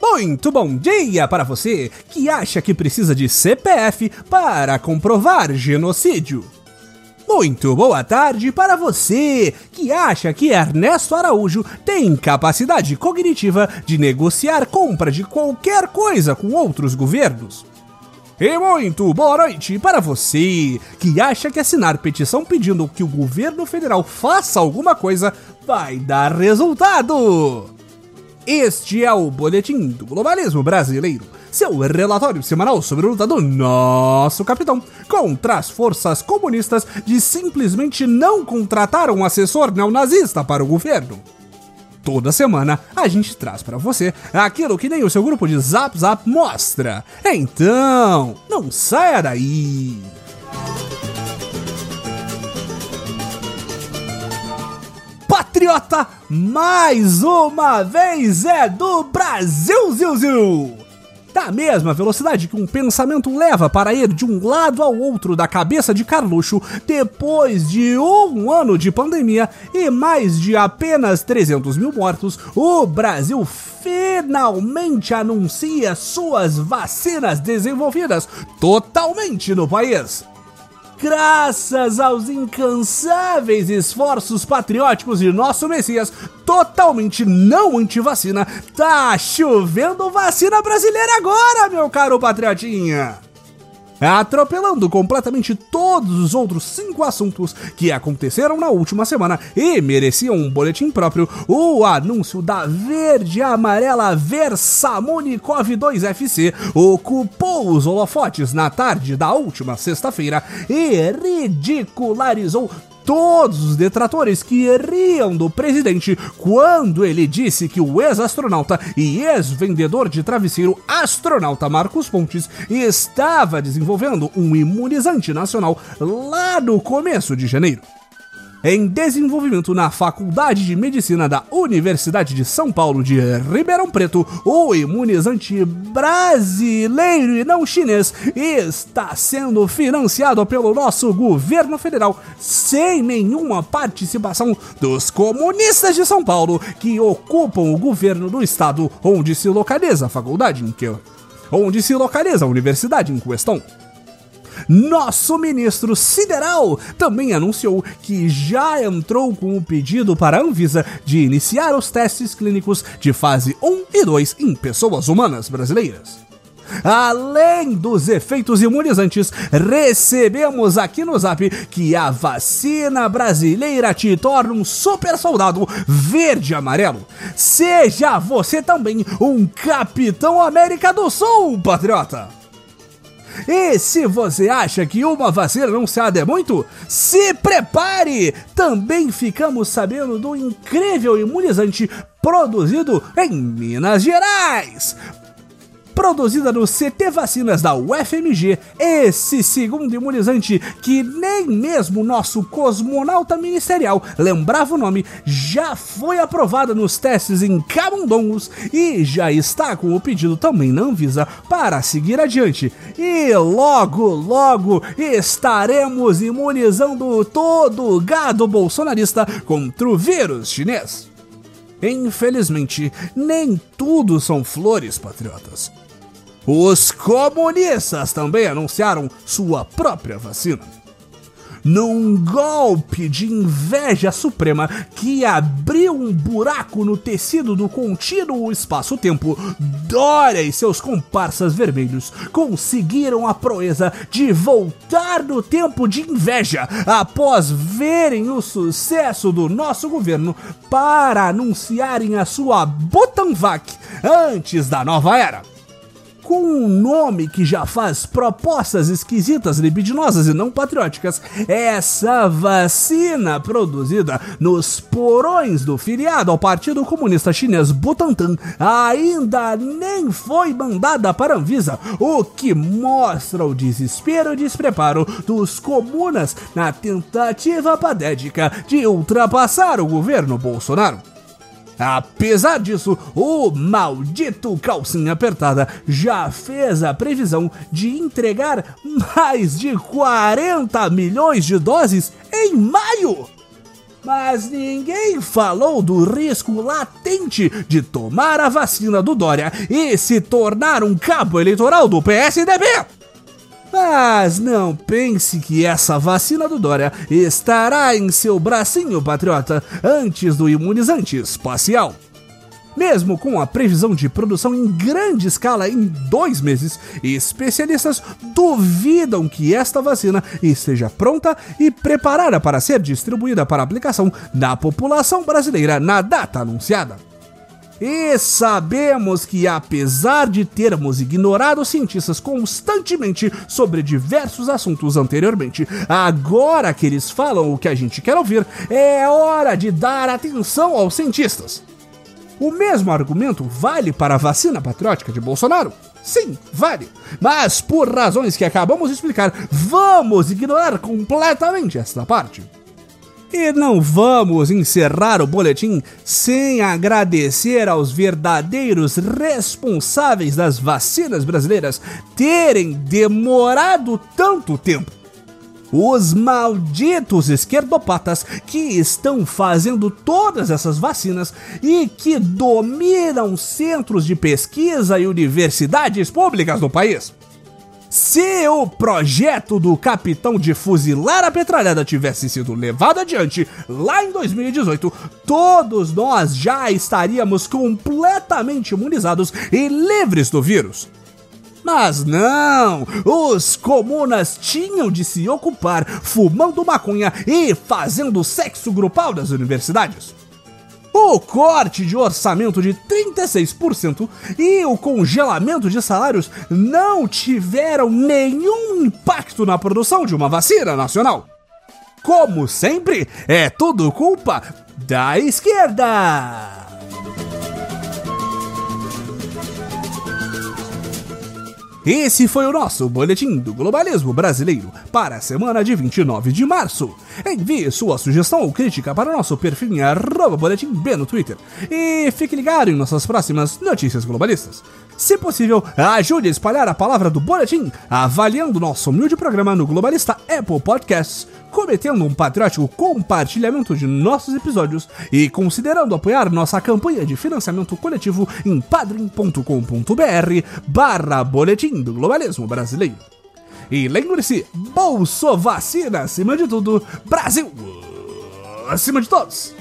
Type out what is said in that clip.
Muito bom dia para você que acha que precisa de CPF para comprovar genocídio. Muito boa tarde para você que acha que Ernesto Araújo tem capacidade cognitiva de negociar compra de qualquer coisa com outros governos. E muito boa noite para você que acha que assinar petição pedindo que o governo federal faça alguma coisa vai dar resultado. Este é o Boletim do Globalismo Brasileiro, seu relatório semanal sobre a luta do nosso capitão contra as forças comunistas de simplesmente não contratar um assessor neonazista para o governo. Toda semana a gente traz para você aquilo que nem o seu grupo de Zap Zap mostra. Então, não saia daí! patriota, mais uma vez é do Brasil, ziu, ziu. Da mesma velocidade que um pensamento leva para ir de um lado ao outro da cabeça de Carluxo depois de um ano de pandemia e mais de apenas 300 mil mortos, o Brasil finalmente anuncia suas vacinas desenvolvidas totalmente no país graças aos incansáveis esforços patrióticos de nosso Messias, totalmente não anti-vacina, tá chovendo vacina brasileira agora, meu caro patriotinha! Atropelando completamente todos os outros cinco assuntos que aconteceram na última semana e mereciam um boletim próprio, o anúncio da verde amarela Versamonikov 2FC ocupou os holofotes na tarde da última sexta-feira e ridicularizou todos os detratores que riam do presidente quando ele disse que o ex-astronauta e ex-vendedor de travesseiro astronauta Marcos Pontes estava desenvolvendo um imunizante nacional lá no começo de janeiro em desenvolvimento na Faculdade de Medicina da Universidade de São Paulo de Ribeirão Preto, o imunizante brasileiro e não chinês está sendo financiado pelo nosso governo federal sem nenhuma participação dos comunistas de São Paulo que ocupam o governo do estado onde se localiza a faculdade em que onde se localiza a universidade em questão. Nosso ministro Sideral também anunciou que já entrou com o pedido para a Anvisa de iniciar os testes clínicos de fase 1 e 2 em pessoas humanas brasileiras. Além dos efeitos imunizantes, recebemos aqui no Zap que a vacina brasileira te torna um super soldado verde amarelo. Seja você também um Capitão América do Sul, patriota! E se você acha que uma vacina se adé muito, se prepare! Também ficamos sabendo do incrível imunizante produzido em Minas Gerais produzida no CT Vacinas da UFMG, esse segundo imunizante que nem mesmo nosso cosmonauta ministerial lembrava o nome, já foi aprovada nos testes em camundongos e já está com o pedido também na Anvisa para seguir adiante. E logo, logo estaremos imunizando todo o gado bolsonarista contra o vírus chinês. Infelizmente, nem tudo são flores, patriotas. Os comunistas também anunciaram sua própria vacina. Num golpe de inveja suprema que abriu um buraco no tecido do contínuo espaço-tempo, Dória e seus comparsas vermelhos conseguiram a proeza de voltar no tempo de inveja após verem o sucesso do nosso governo para anunciarem a sua Butanvac antes da nova era com um nome que já faz propostas esquisitas, libidinosas e não patrióticas, essa vacina produzida nos porões do filiado ao Partido Comunista Chinês Butantan ainda nem foi mandada para a Anvisa, o que mostra o desespero e despreparo dos comunas na tentativa padédica de ultrapassar o governo Bolsonaro. Apesar disso, o maldito calcinha apertada já fez a previsão de entregar mais de 40 milhões de doses em maio. Mas ninguém falou do risco latente de tomar a vacina do Dória e se tornar um cabo eleitoral do PSDB. Mas não pense que essa vacina do Dória estará em seu bracinho patriota antes do imunizante espacial. Mesmo com a previsão de produção em grande escala em dois meses, especialistas duvidam que esta vacina esteja pronta e preparada para ser distribuída para aplicação na população brasileira na data anunciada. E sabemos que, apesar de termos ignorado cientistas constantemente sobre diversos assuntos anteriormente, agora que eles falam o que a gente quer ouvir, é hora de dar atenção aos cientistas. O mesmo argumento vale para a vacina patriótica de Bolsonaro? Sim, vale. Mas por razões que acabamos de explicar, vamos ignorar completamente esta parte. E não vamos encerrar o boletim sem agradecer aos verdadeiros responsáveis das vacinas brasileiras terem demorado tanto tempo os malditos esquerdopatas que estão fazendo todas essas vacinas e que dominam centros de pesquisa e universidades públicas no país. Se o projeto do capitão de fuzilar a petralhada tivesse sido levado adiante lá em 2018, todos nós já estaríamos completamente imunizados e livres do vírus. Mas não! Os comunas tinham de se ocupar fumando maconha e fazendo sexo grupal das universidades. O corte de orçamento de 36% e o congelamento de salários não tiveram nenhum impacto na produção de uma vacina nacional. Como sempre, é tudo culpa da esquerda! Esse foi o nosso Boletim do Globalismo Brasileiro para a semana de 29 de março. Envie sua sugestão ou crítica para o nosso perfil em arroba boletim B no Twitter. E fique ligado em nossas próximas notícias globalistas. Se possível, ajude a espalhar a palavra do Boletim, avaliando nosso humilde programa no Globalista Apple Podcasts, cometendo um patriótico compartilhamento de nossos episódios e considerando apoiar nossa campanha de financiamento coletivo em padrim.com.br barra Boletim do Globalismo Brasileiro. E lembre-se, Bolso Vacina acima de tudo, Brasil acima de todos!